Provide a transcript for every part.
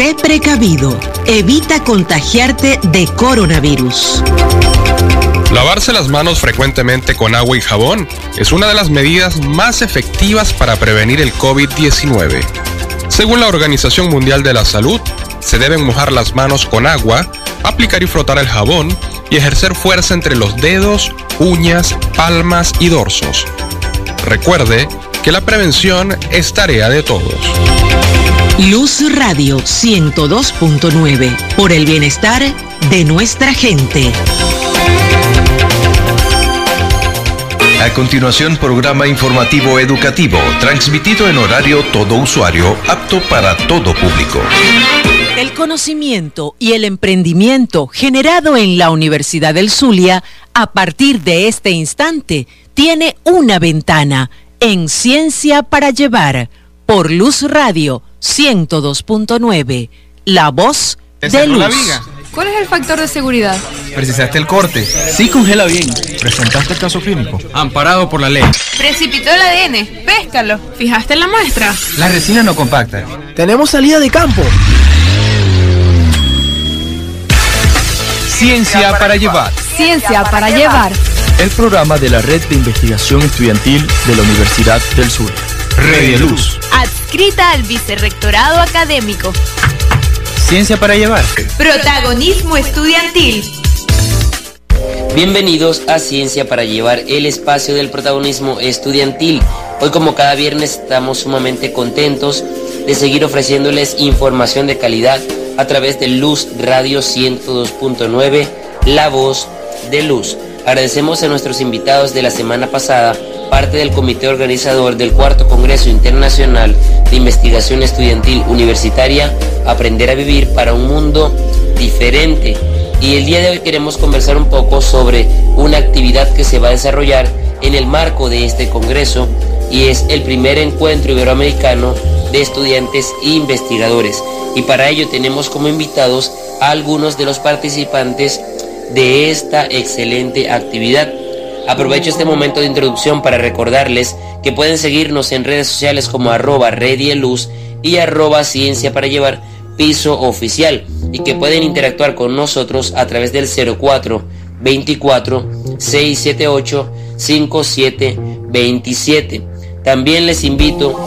Esté precavido. Evita contagiarte de coronavirus. Lavarse las manos frecuentemente con agua y jabón es una de las medidas más efectivas para prevenir el COVID-19. Según la Organización Mundial de la Salud, se deben mojar las manos con agua, aplicar y frotar el jabón y ejercer fuerza entre los dedos, uñas, palmas y dorsos. Recuerde que la prevención es tarea de todos. Luz Radio 102.9, por el bienestar de nuestra gente. A continuación, programa informativo educativo, transmitido en horario todo usuario, apto para todo público. El conocimiento y el emprendimiento generado en la Universidad del Zulia, a partir de este instante, tiene una ventana en Ciencia para Llevar, por Luz Radio 102.9, la voz de Luz. ¿Cuál es el factor de seguridad? Precisaste el corte. Sí congela bien. Presentaste el caso clínico. Amparado por la ley. Precipitó el ADN. Péscalo. ¿Fijaste en la muestra? La resina no compacta. Tenemos salida de campo. Ciencia para llevar. Ciencia para llevar. El programa de la Red de Investigación Estudiantil de la Universidad del Sur. De Luz. Adscrita al Vicerrectorado Académico. Ciencia para llevar. Protagonismo estudiantil. Bienvenidos a Ciencia para llevar el espacio del protagonismo estudiantil. Hoy como cada viernes estamos sumamente contentos de seguir ofreciéndoles información de calidad a través de Luz Radio 102.9, La Voz de Luz. Agradecemos a nuestros invitados de la semana pasada, parte del comité organizador del cuarto Congreso Internacional de Investigación Estudiantil Universitaria, Aprender a Vivir para un Mundo Diferente. Y el día de hoy queremos conversar un poco sobre una actividad que se va a desarrollar en el marco de este Congreso y es el primer encuentro iberoamericano de estudiantes e investigadores. Y para ello tenemos como invitados a algunos de los participantes de esta excelente actividad. Aprovecho este momento de introducción para recordarles que pueden seguirnos en redes sociales como arroba luz y arroba ciencia para llevar piso oficial y que pueden interactuar con nosotros a través del 04 24 678 5727. También les invito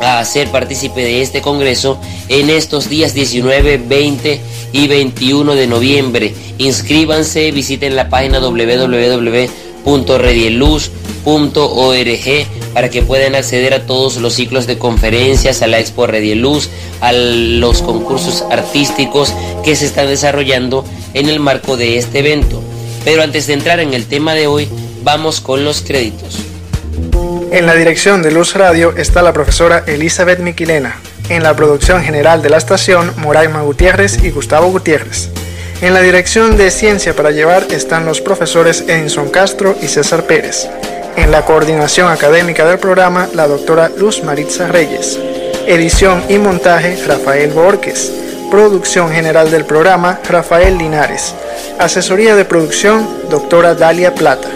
a ser partícipe de este congreso en estos días 19, 20 y 21 de noviembre. Inscríbanse, visiten la página www.redieluz.org para que puedan acceder a todos los ciclos de conferencias, a la Expo Redieluz, a los concursos artísticos que se están desarrollando en el marco de este evento. Pero antes de entrar en el tema de hoy, vamos con los créditos. En la dirección de Luz Radio está la profesora Elizabeth Miquilena. En la producción general de la estación, Moraima Gutiérrez y Gustavo Gutiérrez. En la dirección de Ciencia para Llevar están los profesores Enson Castro y César Pérez. En la coordinación académica del programa, la doctora Luz Maritza Reyes. Edición y montaje, Rafael Borges. Producción general del programa, Rafael Linares. Asesoría de producción, doctora Dalia Plata.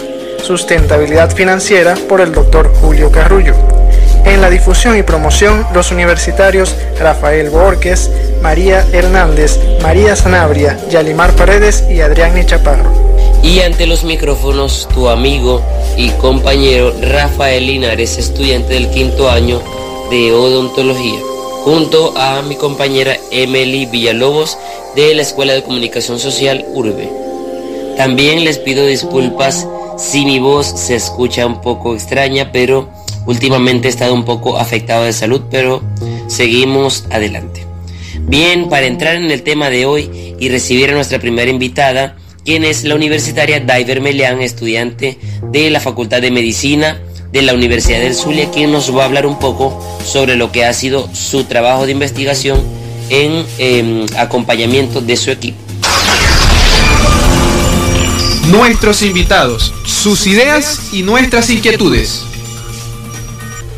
Sustentabilidad financiera por el doctor Julio Carrullo. En la difusión y promoción, los universitarios Rafael Borges, María Hernández, María Sanabria, Yalimar Paredes y Adrián Chaparro. Y ante los micrófonos, tu amigo y compañero Rafael Linares, estudiante del quinto año de odontología, junto a mi compañera Emily Villalobos de la Escuela de Comunicación Social Urbe. También les pido disculpas si mi voz se escucha un poco extraña, pero últimamente he estado un poco afectado de salud, pero seguimos adelante. Bien, para entrar en el tema de hoy y recibir a nuestra primera invitada, quien es la universitaria Daiver Melian, estudiante de la Facultad de Medicina de la Universidad del Zulia, quien nos va a hablar un poco sobre lo que ha sido su trabajo de investigación en em, acompañamiento de su equipo. Nuestros invitados, sus ideas y nuestras inquietudes.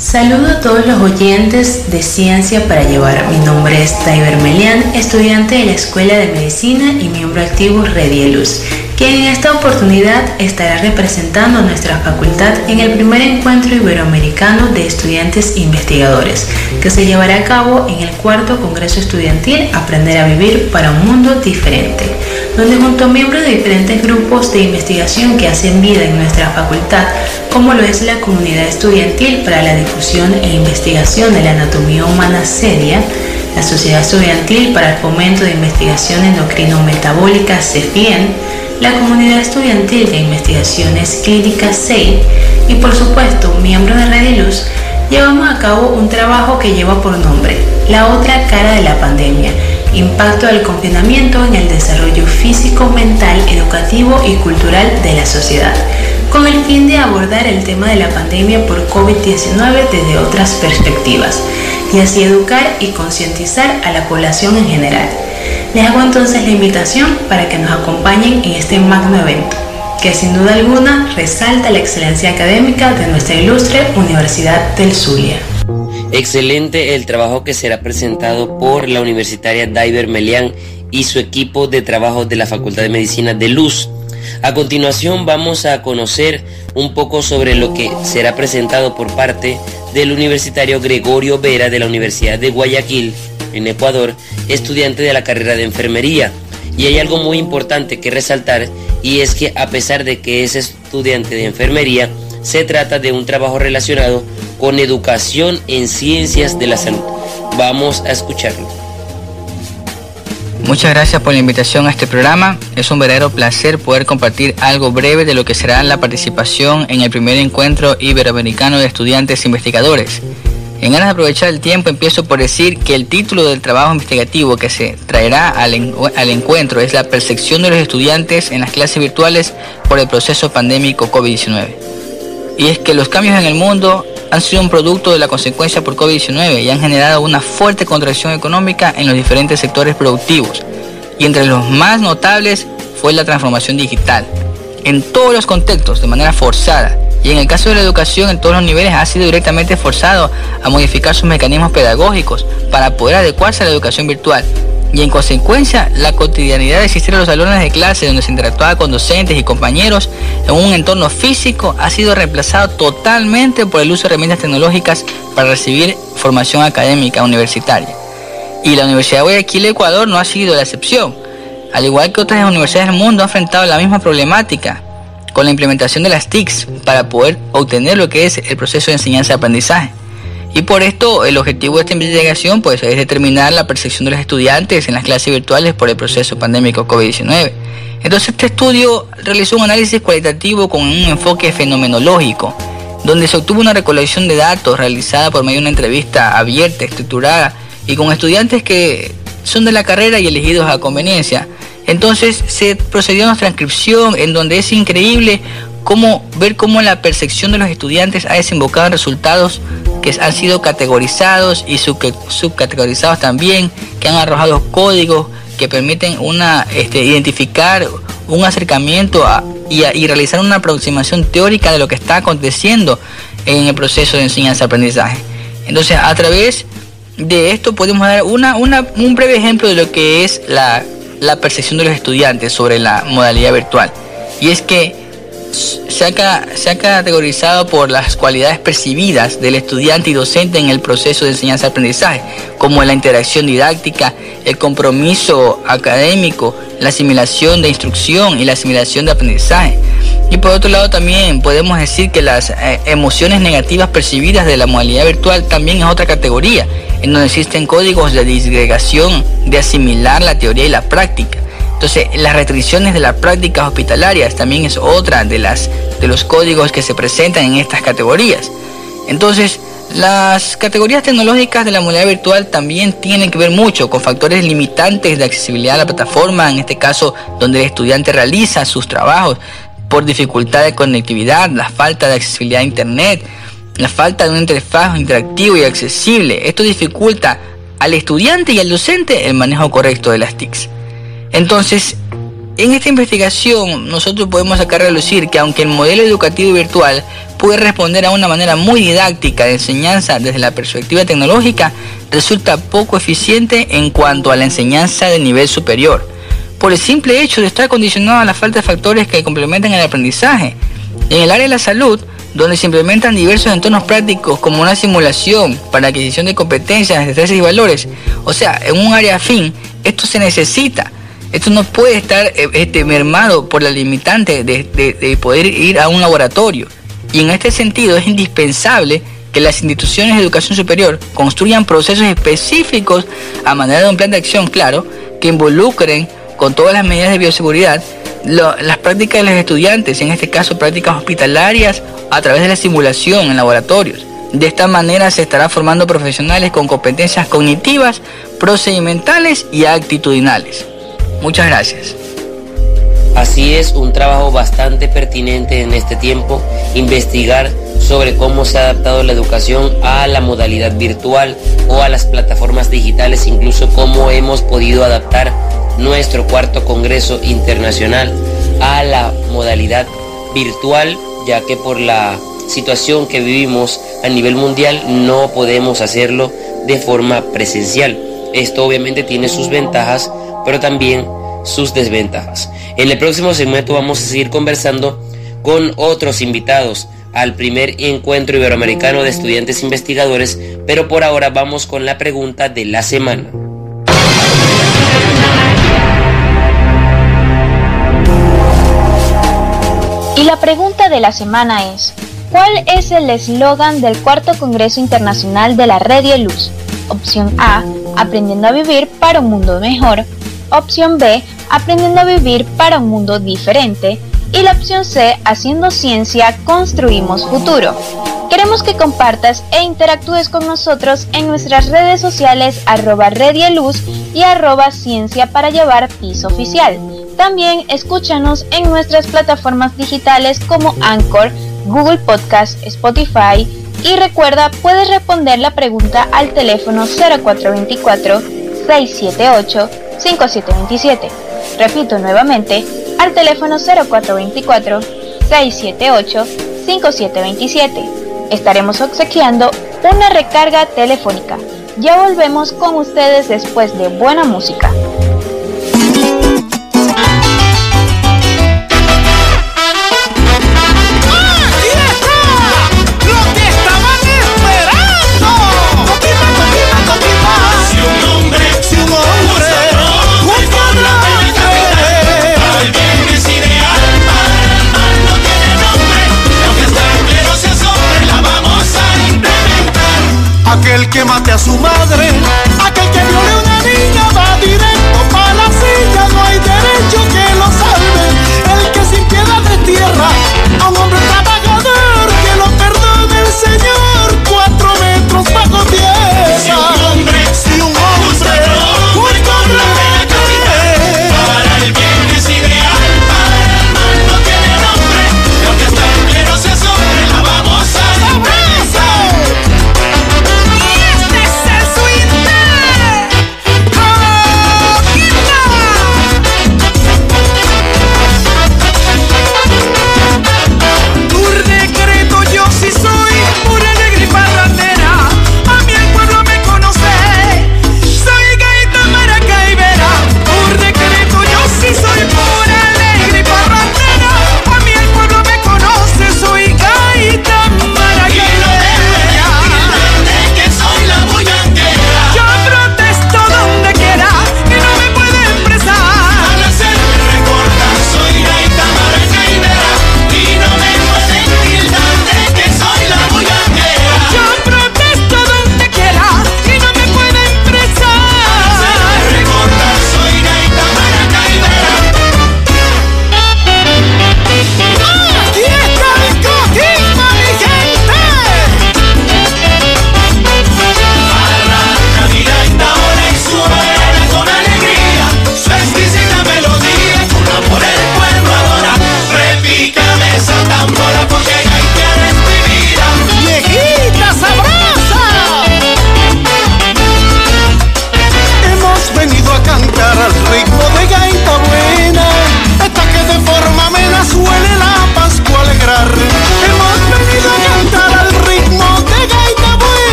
Saludo a todos los oyentes de Ciencia para Llevar. Mi nombre es Taiber Melian, estudiante de la Escuela de Medicina y miembro activo Redieluz. quien en esta oportunidad estará representando a nuestra facultad en el primer encuentro iberoamericano de estudiantes investigadores, que se llevará a cabo en el cuarto Congreso Estudiantil Aprender a Vivir para un Mundo Diferente, donde junto a miembros de diferentes grupos de investigación que hacen vida en nuestra facultad, como lo es la Comunidad Estudiantil para la Difusión e Investigación de la Anatomía Humana Seria, la Sociedad Estudiantil para el Fomento de Investigación Endocrino-Metabólica CEFIEN, la Comunidad Estudiantil de Investigaciones Clínicas SEI y por supuesto miembros de Red Luz, llevamos a cabo un trabajo que lleva por nombre La otra cara de la pandemia, impacto del confinamiento en el desarrollo físico, mental, educativo y cultural de la sociedad, con el fin de abordar el tema de la pandemia por COVID-19 desde otras perspectivas y así educar y concientizar a la población en general. Les hago entonces la invitación para que nos acompañen en este magno evento, que sin duda alguna resalta la excelencia académica de nuestra ilustre Universidad del Zulia. Excelente el trabajo que será presentado por la universitaria Diver Melian y su equipo de trabajo de la Facultad de Medicina de Luz. A continuación vamos a conocer un poco sobre lo que será presentado por parte del universitario Gregorio Vera de la Universidad de Guayaquil, en Ecuador, estudiante de la carrera de enfermería. Y hay algo muy importante que resaltar y es que a pesar de que es estudiante de enfermería, se trata de un trabajo relacionado con educación en ciencias de la salud. Vamos a escucharlo. Muchas gracias por la invitación a este programa. Es un verdadero placer poder compartir algo breve de lo que será la participación en el primer encuentro iberoamericano de estudiantes investigadores. En ganas de aprovechar el tiempo, empiezo por decir que el título del trabajo investigativo que se traerá al, al, encuentro es la percepción de los estudiantes en las clases virtuales por el proceso pandémico COVID-19. Y es que los cambios en el mundo han sido un producto de la consecuencia por COVID-19 y han generado una fuerte contracción económica en los diferentes sectores productivos. Y entre los más notables fue la transformación digital. En todos los contextos, de manera forzada. Y en el caso de la educación, en todos los niveles, ha sido directamente forzado a modificar sus mecanismos pedagógicos para poder adecuarse a la educación virtual y en consecuencia la cotidianidad de asistir a los salones de clase donde se interactuaba con docentes y compañeros en un entorno físico ha sido reemplazado totalmente por el uso de herramientas tecnológicas para recibir formación académica universitaria. Y la Universidad de Guayaquil, Ecuador, no ha sido la excepción. Al igual que otras universidades del mundo, ha enfrentado la misma problemática con la implementación de las TICs para poder obtener lo que es el proceso de enseñanza-aprendizaje. Y por esto el objetivo de esta investigación pues, es determinar la percepción de los estudiantes en las clases virtuales por el proceso pandémico COVID-19. Entonces este estudio realizó un análisis cualitativo con un enfoque fenomenológico, donde se obtuvo una recolección de datos realizada por medio de una entrevista abierta, estructurada y con estudiantes que son de la carrera y elegidos a conveniencia. Entonces se procedió a una transcripción en donde es increíble cómo ver cómo la percepción de los estudiantes ha desembocado en resultados que han sido categorizados y subcategorizados también, que han arrojado códigos que permiten una, este, identificar un acercamiento y, y, realizar una aproximación teórica de lo que está aconteciendo en el proceso de enseñanza-aprendizaje. Entonces, a través de esto podemos dar una, un breve ejemplo de lo que es la, la percepción de los estudiantes sobre la modalidad virtual. Y es que se ha, categorizado por las cualidades percibidas del estudiante y docente en el proceso de enseñanza-aprendizaje, como la interacción didáctica, el compromiso académico, la asimilación de instrucción y la asimilación de aprendizaje. Y por otro lado también podemos decir que las eh, emociones negativas percibidas de la modalidad virtual también es otra categoría, en donde existen códigos de disgregación, de asimilar la teoría y la práctica entonces, las restricciones de las prácticas hospitalarias también es otra de, las, de los códigos que se presentan en estas categorías. Entonces, las categorías tecnológicas de la modalidad virtual también tienen que ver mucho con factores limitantes de accesibilidad a la plataforma, en este caso donde el estudiante realiza sus trabajos por dificultad de conectividad, la falta de accesibilidad a Internet, la falta de un interfaz interactivo y accesible. Esto dificulta al estudiante y al docente el manejo correcto de las TICs. Entonces, en esta investigación nosotros podemos sacar a relucir que aunque el modelo educativo virtual puede responder a una manera muy didáctica de enseñanza desde la perspectiva tecnológica, resulta poco eficiente en cuanto a la enseñanza de nivel superior, por el simple hecho de estar condicionado a la falta de factores que complementan el aprendizaje. En el área de la salud, donde se implementan diversos entornos prácticos como una simulación para adquisición de competencias, destrezas y valores, o sea, en un área afín, esto se necesita. Esto no puede estar eh, este, mermado por la limitante de, de poder ir a un laboratorio. Y en este sentido es indispensable que las instituciones de educación superior construyan procesos específicos a manera de un plan de acción claro que involucren con todas las medidas de bioseguridad las prácticas de los estudiantes, en este caso prácticas hospitalarias a través de la simulación en laboratorios. De esta manera se estará formando profesionales con competencias cognitivas, procedimentales y actitudinales. Muchas gracias. Así es, un trabajo bastante pertinente en este tiempo, investigar sobre cómo se ha adaptado la educación a la modalidad virtual o a las plataformas digitales, incluso cómo hemos podido adaptar nuestro cuarto Congreso Internacional a la modalidad virtual, ya que por la situación que vivimos a nivel mundial no podemos hacerlo de forma presencial. Esto obviamente tiene sus ventajas, pero también sus desventajas. En el próximo segmento vamos a seguir conversando con otros invitados al primer encuentro iberoamericano de estudiantes investigadores, pero por ahora vamos con la pregunta de la semana. Y la pregunta de la semana es, ¿cuál es el eslogan del cuarto Congreso Internacional de la Red y Luz? Opción A, aprendiendo a vivir para un mundo mejor. Opción B, aprendiendo a vivir para un mundo diferente y la opción C, haciendo ciencia, construimos futuro. Queremos que compartas e interactúes con nosotros en nuestras redes sociales arroba Luz y arroba ciencia para llevar piso oficial. También escúchanos en nuestras plataformas digitales como Anchor, Google Podcast, Spotify y recuerda puedes responder la pregunta al teléfono 0424 678 5727. Repito nuevamente, al teléfono 0424-678-5727. Estaremos obsequiando una recarga telefónica. Ya volvemos con ustedes después de buena música. Aquel que mate a su madre,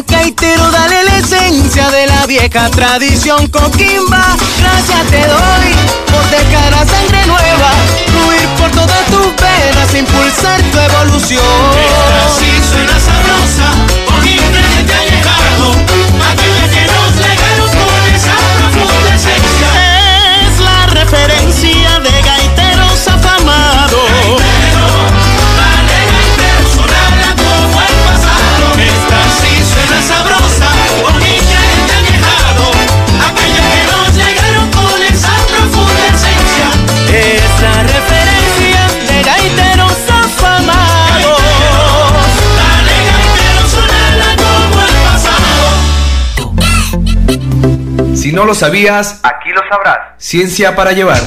gaitero, dale la esencia de la vieja tradición coquimba. Gracias te doy por dejar a sangre nueva, fluir por todas tus venas, impulsar tu evolución. Si no lo sabías, aquí lo sabrás. Ciencia para llevar.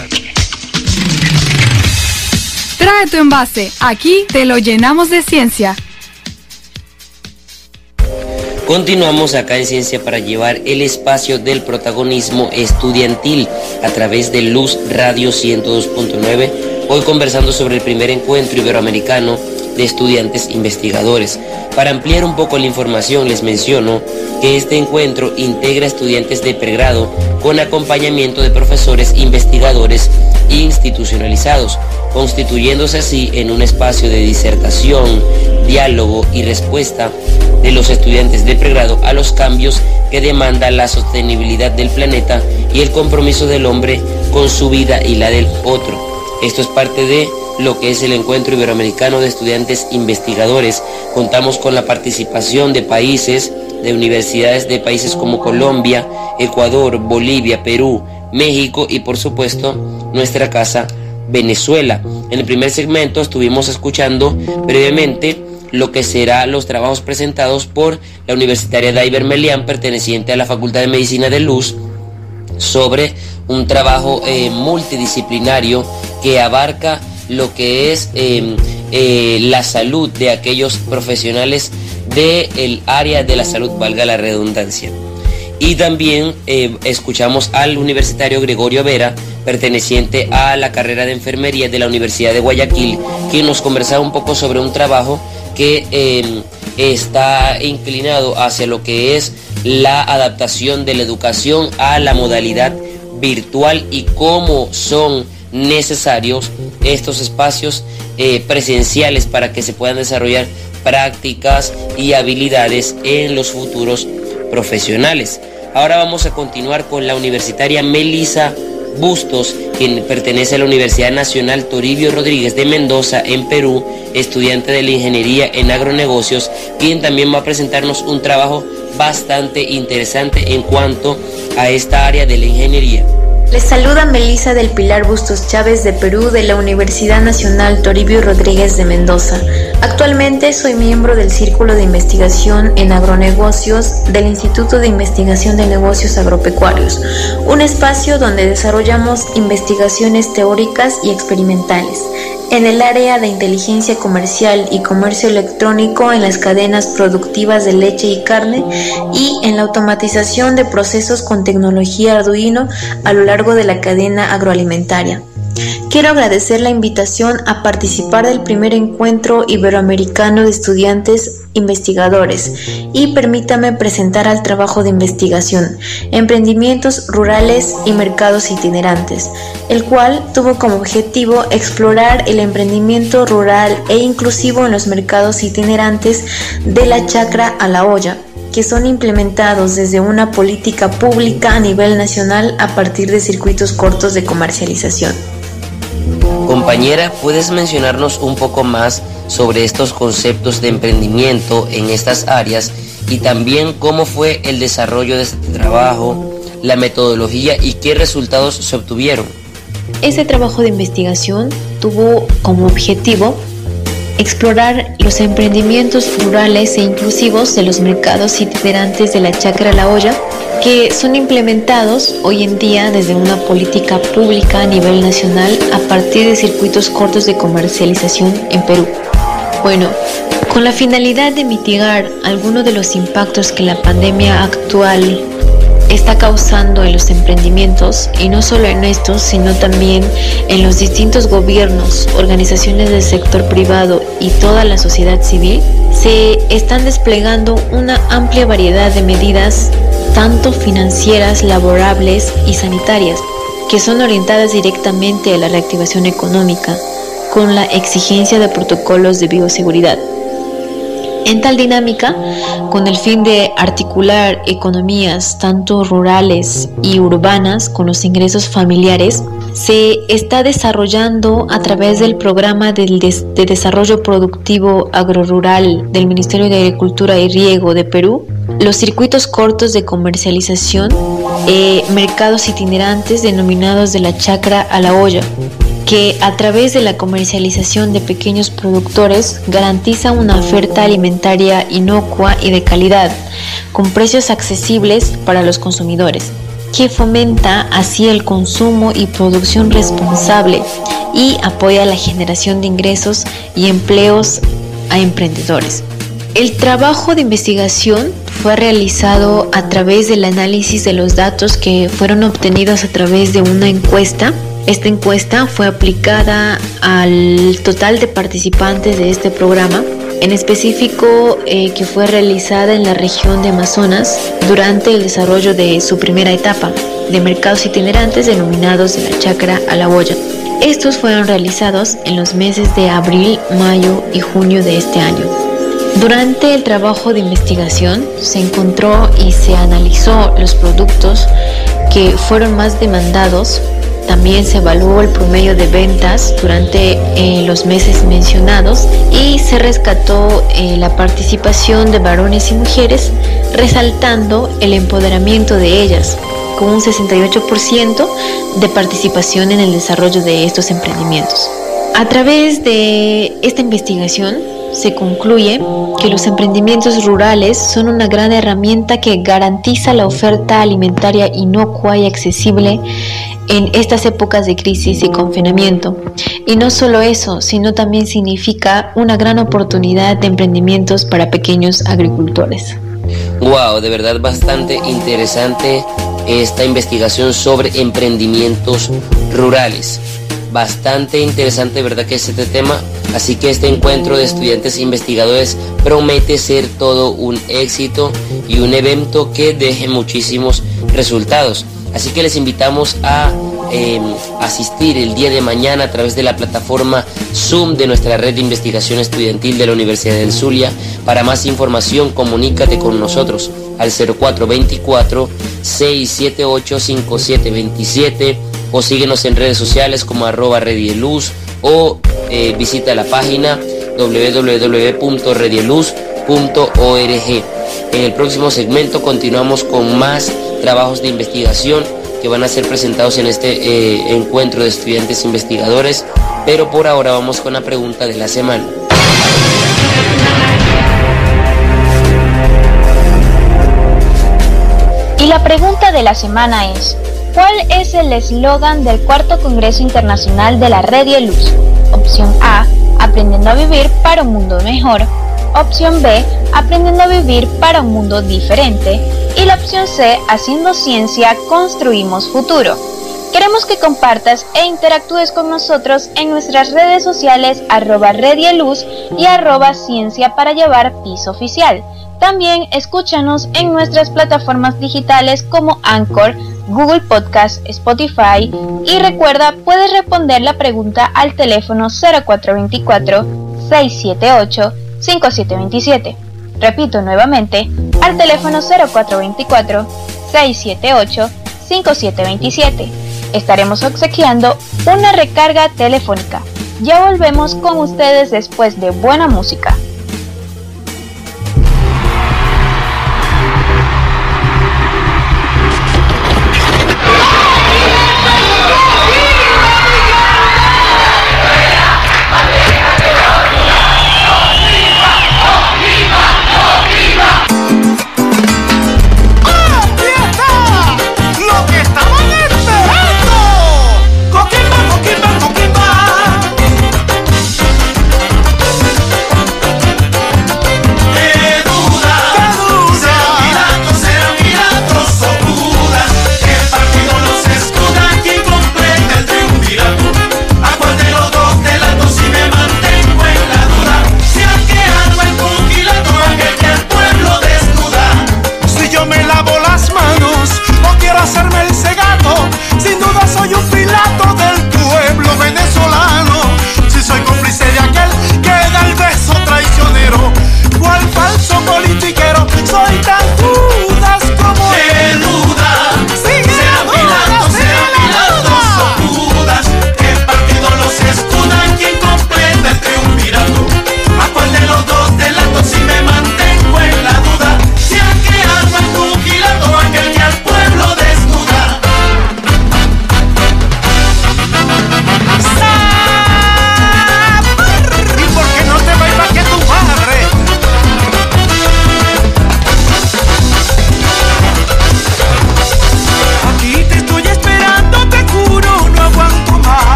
Trae tu envase, aquí te lo llenamos de ciencia. Continuamos acá en Ciencia para llevar el espacio del protagonismo estudiantil a través de Luz Radio 102.9. Hoy conversando sobre el primer encuentro iberoamericano de estudiantes investigadores. Para ampliar un poco la información les menciono que este encuentro integra estudiantes de pregrado con acompañamiento de profesores investigadores institucionalizados, constituyéndose así en un espacio de disertación, diálogo y respuesta de los estudiantes de pregrado a los cambios que demanda la sostenibilidad del planeta y el compromiso del hombre con su vida y la del otro. Esto es parte de lo que es el Encuentro Iberoamericano de Estudiantes Investigadores. Contamos con la participación de países, de universidades de países como Colombia, Ecuador, Bolivia, Perú, México y por supuesto nuestra casa Venezuela. En el primer segmento estuvimos escuchando brevemente lo que será los trabajos presentados por la Universitaria Daiber Melian, perteneciente a la Facultad de Medicina de Luz, sobre un trabajo eh, multidisciplinario que abarca lo que es eh, eh, la salud de aquellos profesionales del área de la salud, valga la redundancia. Y también eh, escuchamos al universitario Gregorio Vera, perteneciente a la carrera de enfermería de la Universidad de Guayaquil, quien nos conversaba un poco sobre un trabajo que eh, está inclinado hacia lo que es la adaptación de la educación a la modalidad virtual y cómo son necesarios estos espacios eh, presenciales para que se puedan desarrollar prácticas y habilidades en los futuros profesionales. Ahora vamos a continuar con la universitaria Melisa Bustos, quien pertenece a la Universidad Nacional Toribio Rodríguez de Mendoza en Perú, estudiante de la Ingeniería en Agronegocios, quien también va a presentarnos un trabajo bastante interesante en cuanto a esta área de la ingeniería. Les saluda Melisa del Pilar Bustos Chávez de Perú de la Universidad Nacional Toribio Rodríguez de Mendoza. Actualmente soy miembro del Círculo de Investigación en Agronegocios del Instituto de Investigación de Negocios Agropecuarios, un espacio donde desarrollamos investigaciones teóricas y experimentales en el área de inteligencia comercial y comercio electrónico en las cadenas productivas de leche y carne y en la automatización de procesos con tecnología Arduino a lo largo de la cadena agroalimentaria. Quiero agradecer la invitación a participar del primer encuentro iberoamericano de estudiantes investigadores y permítame presentar al trabajo de investigación, emprendimientos rurales y mercados itinerantes, el cual tuvo como objetivo explorar el emprendimiento rural e inclusivo en los mercados itinerantes de la chacra a la olla que son implementados desde una política pública a nivel nacional a partir de circuitos cortos de comercialización. Compañera, ¿puedes mencionarnos un poco más sobre estos conceptos de emprendimiento en estas áreas y también cómo fue el desarrollo de este trabajo, la metodología y qué resultados se obtuvieron? Este trabajo de investigación tuvo como objetivo explorar los emprendimientos rurales e inclusivos de los mercados itinerantes de la chacra La Olla que son implementados hoy en día desde una política pública a nivel nacional a partir de circuitos cortos de comercialización en Perú. Bueno, con la finalidad de mitigar algunos de los impactos que la pandemia actual está causando en los emprendimientos, y no solo en estos, sino también en los distintos gobiernos, organizaciones del sector privado y toda la sociedad civil, se están desplegando una amplia variedad de medidas, tanto financieras, laborables y sanitarias, que son orientadas directamente a la reactivación económica, con la exigencia de protocolos de bioseguridad. En tal dinámica, con el fin de articular economías tanto rurales y urbanas con los ingresos familiares, se está desarrollando a través del programa de, desarrollo productivo agrorural del Ministerio de Agricultura y Riego de Perú los circuitos cortos de comercialización, eh, mercados itinerantes denominados de la chacra a la olla, que a través de la comercialización de pequeños productores garantiza una oferta alimentaria inocua y de calidad, con precios accesibles para los consumidores, que fomenta así el consumo y producción responsable y apoya la generación de ingresos y empleos a emprendedores. El trabajo de investigación fue realizado a través del análisis de los datos que fueron obtenidos a través de una encuesta. Esta encuesta fue aplicada al total de participantes de este programa, en específico eh, que fue realizada en la región de Amazonas durante el desarrollo de su primera etapa de mercados itinerantes denominados de la chacra a la boya. Estos fueron realizados en los meses de abril, mayo y junio de este año. Durante el trabajo de investigación se encontró y se analizó los productos que fueron más demandados. También se evaluó el promedio de ventas durante eh, los meses mencionados y se rescató eh, la participación de varones y mujeres, resaltando el empoderamiento de ellas, con un 68% de participación en el desarrollo de estos emprendimientos. A través de esta investigación se concluye que los emprendimientos rurales son una gran herramienta que garantiza la oferta alimentaria inocua y accesible en estas épocas de crisis y confinamiento. Y no solo eso, sino también significa una gran oportunidad de emprendimientos para pequeños agricultores. Wow, de verdad bastante interesante esta investigación sobre emprendimientos rurales bastante interesante, ¿verdad? Que es este tema. Así que este encuentro de estudiantes e investigadores promete ser todo un éxito y un evento que deje muchísimos resultados. Así que les invitamos a em, asistir el día de mañana a través de la plataforma Zoom de nuestra red de investigación estudiantil de la Universidad del Zulia. Para más información, comunícate con nosotros al 0424 678 5727 o síguenos en redes sociales como arroba redieluz o eh, visita la página www.redieluz.org. En el próximo segmento continuamos con más trabajos de investigación que van a ser presentados en este eh, encuentro de estudiantes investigadores, pero por ahora vamos con la pregunta de la semana. Y la pregunta de la semana es, ¿Cuál es el eslogan del cuarto Congreso Internacional de la Red y Luz? Opción A, Aprendiendo a vivir para un mundo mejor. Opción B, Aprendiendo a vivir para un mundo diferente. Y la opción C, Haciendo ciencia, construimos futuro. Queremos que compartas e interactúes con nosotros en nuestras redes sociales arroba Luz y arroba ciencia para llevar piso oficial. También escúchanos en nuestras plataformas digitales como Anchor, Google Podcast, Spotify y recuerda puedes responder la pregunta al teléfono 0424-678-5727. Repito nuevamente, al teléfono 0424-678-5727. Estaremos obsequiando una recarga telefónica. Ya volvemos con ustedes después de buena música.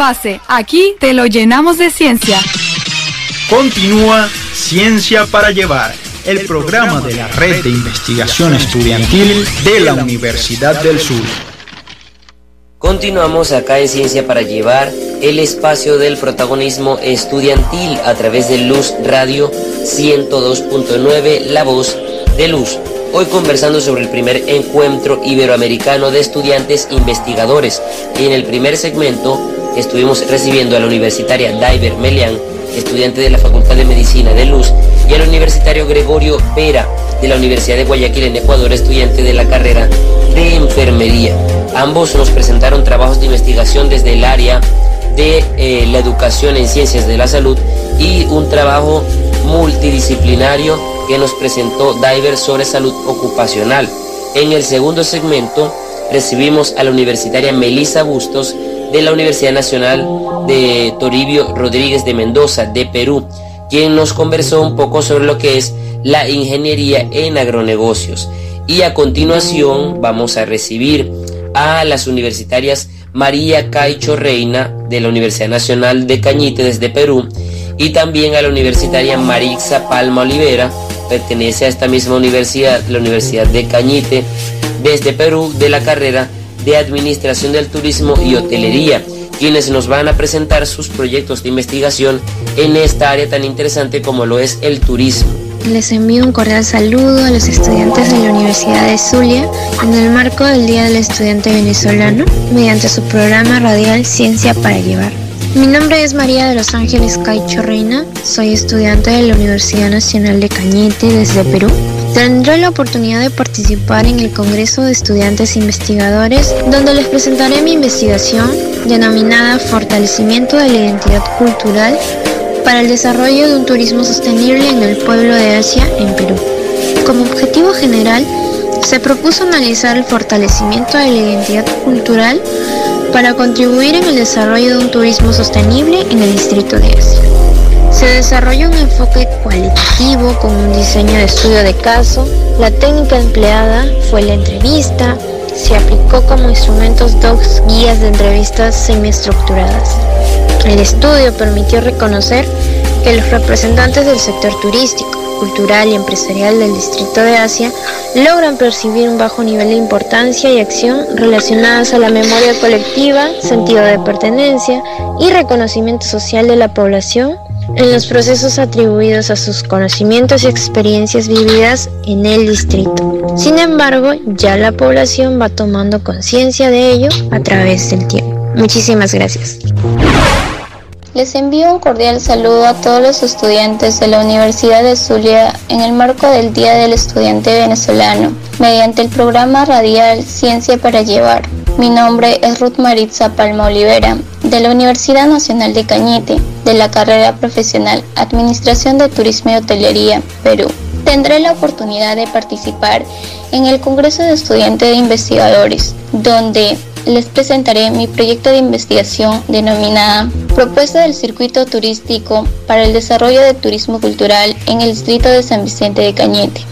Envase, aquí te lo llenamos de ciencia. Continúa Ciencia para Llevar, el programa de la Red de Investigación Estudiantil de la Universidad del Sur. Continuamos acá en Ciencia para Llevar el espacio del protagonismo estudiantil a través de Luz Radio 102.9, La Voz de Luz. Hoy conversando sobre el primer encuentro iberoamericano de estudiantes investigadores. En el primer segmento estuvimos recibiendo a la universitaria Diver Melian, estudiante de la Facultad de Medicina de Luz, y al universitario Gregorio Pera, de la Universidad de Guayaquil en Ecuador, estudiante de la carrera de enfermería. Ambos nos presentaron trabajos de investigación desde el área de eh, la educación en ciencias de la salud y un trabajo multidisciplinario que nos presentó Diver sobre salud ocupacional. En el segundo segmento recibimos a la universitaria Melissa Bustos de la Universidad Nacional de Toribio Rodríguez de Mendoza, de Perú, quien nos conversó un poco sobre lo que es la ingeniería en agronegocios. Y a continuación vamos a recibir a las universitarias María Caicho Reina de la Universidad Nacional de Cañite desde Perú y también a la universitaria Marixa Palma Olivera, pertenece a esta misma universidad, la Universidad de Cañite, desde Perú, de la carrera de Administración del Turismo y Hotelería, quienes nos van a presentar sus proyectos de investigación en esta área tan interesante como lo es el turismo. Les envío un cordial saludo a los estudiantes de la Universidad de Zulia en el marco del Día del Estudiante Venezolano mediante su programa radial Ciencia para Llevar. Mi nombre es María de los Ángeles Caicho Reina, soy estudiante de la Universidad Nacional de Cañete desde Perú. Tendré la oportunidad de participar en el Congreso de Estudiantes Investigadores, donde les presentaré mi investigación denominada Fortalecimiento de la Identidad Cultural para el desarrollo de un turismo sostenible en el pueblo de Asia, en Perú. Como objetivo general, se propuso analizar el fortalecimiento de la identidad cultural para contribuir en el desarrollo de un turismo sostenible en el distrito de Asia. Se desarrolló un enfoque cualitativo con un diseño de estudio de caso. La técnica empleada fue la entrevista. Se aplicó como instrumentos dos guías de entrevistas semiestructuradas. El estudio permitió reconocer que los representantes del sector turístico, cultural y empresarial del Distrito de Asia logran percibir un bajo nivel de importancia y acción relacionadas a la memoria colectiva, sentido de pertenencia y reconocimiento social de la población en los procesos atribuidos a sus conocimientos y experiencias vividas en el distrito. Sin embargo, ya la población va tomando conciencia de ello a través del tiempo. Muchísimas gracias. Les envío un cordial saludo a todos los estudiantes de la Universidad de Zulia en el marco del Día del Estudiante Venezolano, mediante el programa radial Ciencia para Llevar. Mi nombre es Ruth Maritza Palma Olivera, de la Universidad Nacional de Cañete, de la carrera profesional Administración de Turismo y Hotelería, Perú. Tendré la oportunidad de participar en el Congreso de Estudiantes de Investigadores, donde les presentaré mi proyecto de investigación denominada Propuesta del Circuito Turístico para el Desarrollo del Turismo Cultural en el Distrito de San Vicente de Cañete,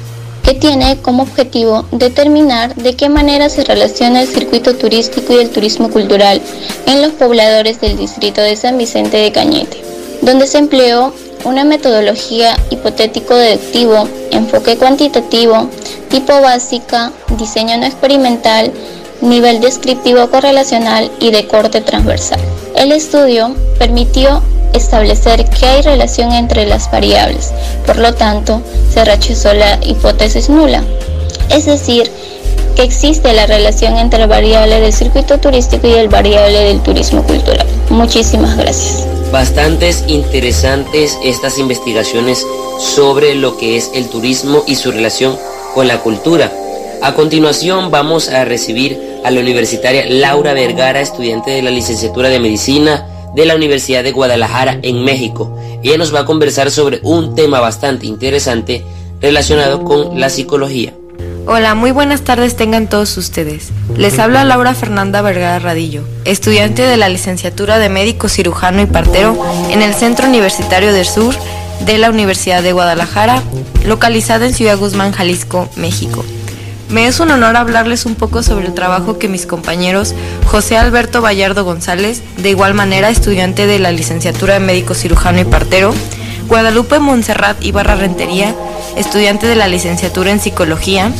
que tiene como objetivo determinar de qué manera se relaciona el circuito turístico y el turismo cultural en los pobladores del Distrito de San Vicente de Cañete, donde se empleó una metodología hipotético-deductivo, enfoque cuantitativo, tipo básica, diseño no experimental, nivel descriptivo correlacional y de corte transversal. El estudio permitió establecer que hay relación entre las variables, por lo tanto, se rechazó la hipótesis nula, es decir, que existe la relación entre el variable del circuito turístico y el variable del turismo cultural. Muchísimas gracias. Bastantes interesantes estas investigaciones sobre lo que es el turismo y su relación con la cultura. A continuación vamos a recibir a la universitaria Laura Vergara, estudiante de la licenciatura de Medicina de la Universidad de Guadalajara en México. Ella nos va a conversar sobre un tema bastante interesante relacionado con la psicología. Hola, muy buenas tardes tengan todos ustedes. Les habla Laura Fernanda Vergara Radillo, estudiante de la licenciatura de médico cirujano y partero en el Centro Universitario del Sur de la Universidad de Guadalajara, localizada en Ciudad Guzmán, Jalisco, México. Me es un honor hablarles un poco sobre el trabajo que mis compañeros José Alberto Vallardo González, de igual manera estudiante de la licenciatura de médico cirujano y partero, Guadalupe Montserrat Ibarra Rentería, estudiante de la licenciatura en psicología,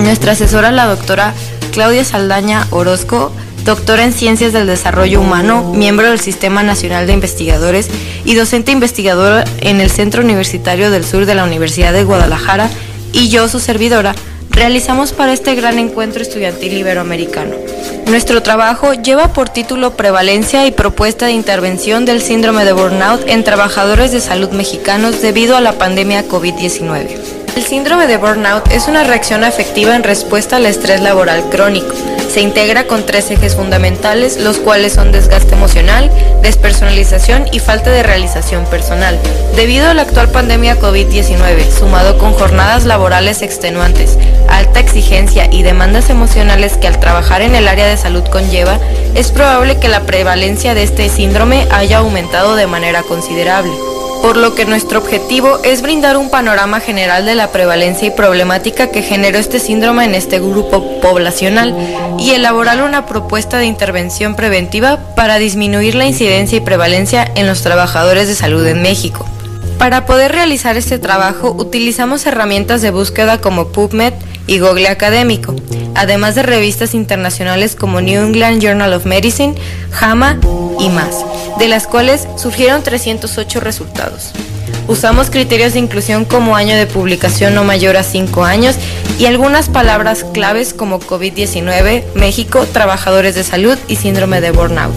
nuestra asesora la doctora Claudia Saldaña Orozco, doctora en Ciencias del Desarrollo Humano, miembro del Sistema Nacional de Investigadores y docente investigadora en el Centro Universitario del Sur de la Universidad de Guadalajara, y yo, su servidora, realizamos para este gran encuentro estudiantil iberoamericano. Nuestro trabajo lleva por título Prevalencia y propuesta de intervención del síndrome de burnout en trabajadores de salud mexicanos debido a la pandemia COVID-19. El síndrome de burnout es una reacción afectiva en respuesta al estrés laboral crónico. Se integra con tres ejes fundamentales, los cuales son desgaste emocional, despersonalización y falta de realización personal. Debido a la actual pandemia COVID-19, sumado con jornadas laborales extenuantes, alta exigencia y demandas emocionales que al trabajar en el área de salud conlleva, es probable que la prevalencia de este síndrome haya aumentado de manera considerable por lo que nuestro objetivo es brindar un panorama general de la prevalencia y problemática que generó este síndrome en este grupo poblacional y elaborar una propuesta de intervención preventiva para disminuir la incidencia y prevalencia en los trabajadores de salud en México. Para poder realizar este trabajo utilizamos herramientas de búsqueda como PubMed y Google Académico, además de revistas internacionales como New England Journal of Medicine, JAMA y más de las cuales surgieron 308 resultados. Usamos criterios de inclusión como año de publicación no mayor a 5 años y algunas palabras claves como COVID-19, México, trabajadores de salud y síndrome de burnout.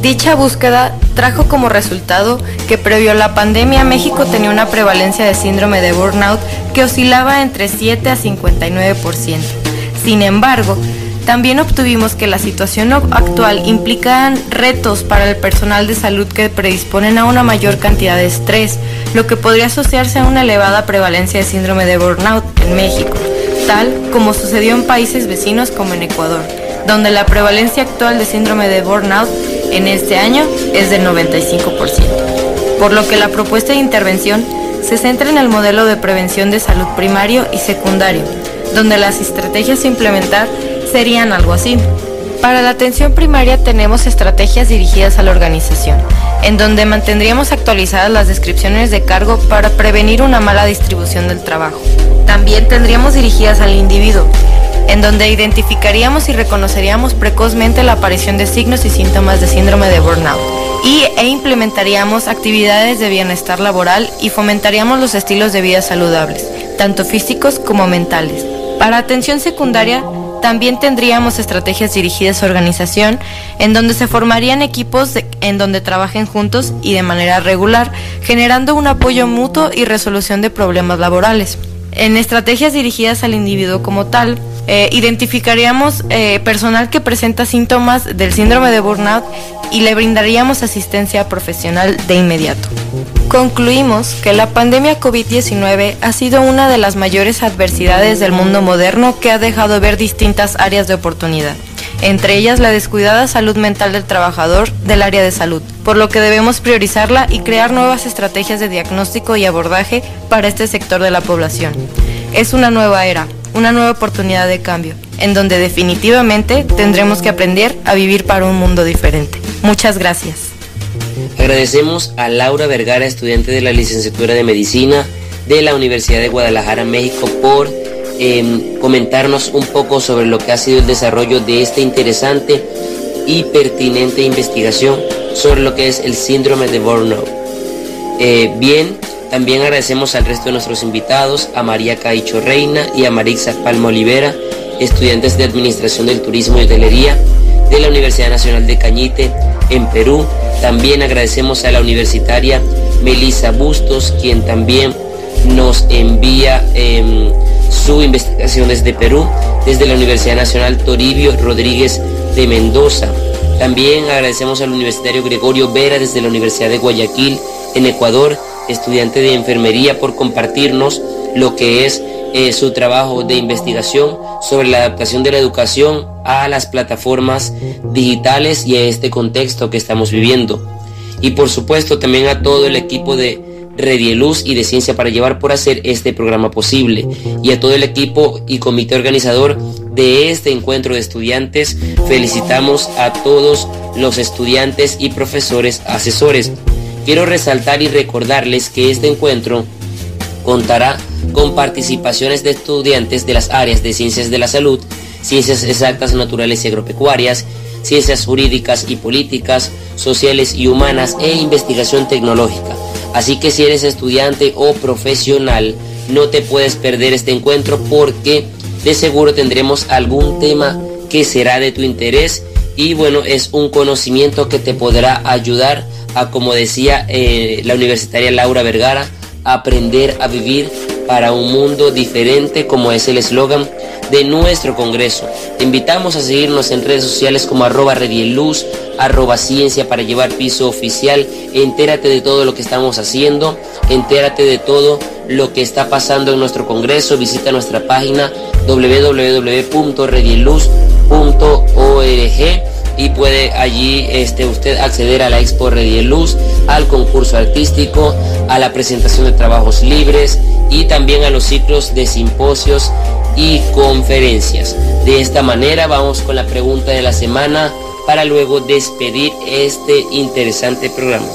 Dicha búsqueda trajo como resultado que previo a la pandemia México tenía una prevalencia de síndrome de burnout que oscilaba entre 7 a 59%. Sin embargo, también obtuvimos que la situación actual implica retos para el personal de salud que predisponen a una mayor cantidad de estrés, lo que podría asociarse a una elevada prevalencia de síndrome de burnout en México, tal como sucedió en países vecinos como en Ecuador, donde la prevalencia actual de síndrome de burnout en este año es del 95%. Por lo que la propuesta de intervención se centra en el modelo de prevención de salud primario y secundario, donde las estrategias a implementar serían algo así. Para la atención primaria tenemos estrategias dirigidas a la organización, en donde mantendríamos actualizadas las descripciones de cargo para prevenir una mala distribución del trabajo. También tendríamos dirigidas al individuo, en donde identificaríamos y reconoceríamos precozmente la aparición de signos y síntomas de síndrome de burnout y, e implementaríamos actividades de bienestar laboral y fomentaríamos los estilos de vida saludables, tanto físicos como mentales. Para atención secundaria también tendríamos estrategias dirigidas a organización, en donde se formarían equipos en donde trabajen juntos y de manera regular, generando un apoyo mutuo y resolución de problemas laborales. En estrategias dirigidas al individuo como tal, eh, identificaríamos eh, personal que presenta síntomas del síndrome de burnout y le brindaríamos asistencia profesional de inmediato. Concluimos que la pandemia COVID-19 ha sido una de las mayores adversidades del mundo moderno que ha dejado ver distintas áreas de oportunidad, entre ellas la descuidada salud mental del trabajador del área de salud, por lo que debemos priorizarla y crear nuevas estrategias de diagnóstico y abordaje para este sector de la población. Es una nueva era, una nueva oportunidad de cambio, en donde definitivamente tendremos que aprender a vivir para un mundo diferente. Muchas gracias. Agradecemos a Laura Vergara, estudiante de la licenciatura de Medicina de la Universidad de Guadalajara, México, por em, comentarnos un poco sobre lo que ha sido el desarrollo de esta interesante y pertinente investigación sobre lo que es el síndrome de burnout. Eh, bien, también agradecemos al resto de nuestros invitados, a María Caicho Reina y a Marixa Palma Olivera, estudiantes de Administración del Turismo y Hotelería de la Universidad Nacional de Cañite en Perú. También agradecemos a la universitaria Melissa Bustos, quien también nos envía em, su investigación desde Perú, desde la Universidad Nacional Toribio Rodríguez de Mendoza. También agradecemos al universitario Gregorio Vera desde la Universidad de Guayaquil en Ecuador, estudiante de enfermería, por compartirnos lo que es eh, su trabajo de investigación sobre la adaptación de la educación a las plataformas digitales y a este contexto que estamos viviendo. Y por supuesto también a todo el equipo de Redieluz y de Ciencia para Llevar por hacer este programa posible y a todo el equipo y comité organizador de este encuentro de estudiantes. Felicitamos a todos los estudiantes y profesores asesores. Quiero resaltar y recordarles que este encuentro contará con participaciones de estudiantes de las áreas de ciencias de la salud, ciencias exactas, naturales y agropecuarias, ciencias jurídicas y políticas, sociales y humanas e investigación tecnológica. Así que si eres estudiante o profesional, no te puedes perder este encuentro porque de seguro tendremos algún tema que será de tu interés y bueno, es un conocimiento que te podrá ayudar a, como decía eh, la universitaria Laura Vergara, aprender a vivir para un mundo diferente, como es el eslogan de nuestro Congreso. Te invitamos a seguirnos en redes sociales como arroba redieluz, arroba ciencia para llevar piso oficial. Entérate de todo lo que estamos haciendo, entérate de todo lo que está pasando en nuestro Congreso. Visita nuestra página www.redieluz.org y puede allí este, usted acceder a la Expo Redieluz, al concurso artístico, a la presentación de trabajos libres y también a los ciclos de simposios y conferencias. De esta manera vamos con la pregunta de la semana para luego despedir este interesante programa.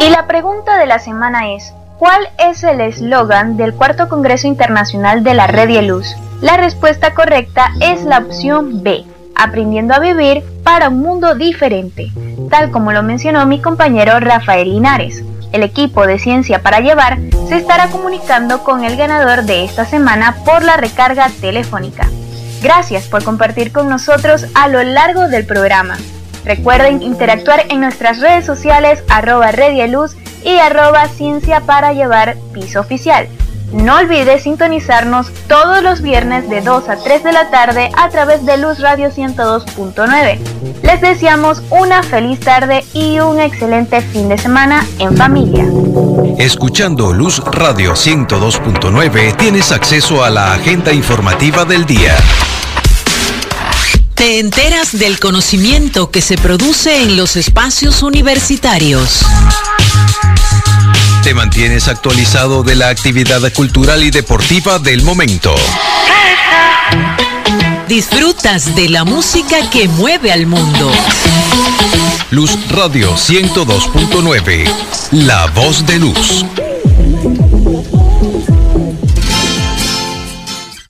Y la pregunta de la semana es, ¿cuál es el eslogan del cuarto Congreso Internacional de la Red y Luz? La respuesta correcta es la opción B, aprendiendo a vivir para un mundo diferente, tal como lo mencionó mi compañero Rafael Linares. El equipo de Ciencia para Llevar se estará comunicando con el ganador de esta semana por la recarga telefónica. Gracias por compartir con nosotros a lo largo del programa. Recuerden interactuar en nuestras redes sociales arroba Redieluz y arroba Ciencia para Llevar piso oficial. No olvides sintonizarnos todos los viernes de 2 a 3 de la tarde a través de Luz Radio 102.9. Les deseamos una feliz tarde y un excelente fin de semana en familia. Escuchando Luz Radio 102.9 tienes acceso a la agenda informativa del día. Te enteras del conocimiento que se produce en los espacios universitarios. Te mantienes actualizado de la actividad cultural y deportiva del momento. Disfrutas de la música que mueve al mundo. Luz Radio 102.9, la voz de luz.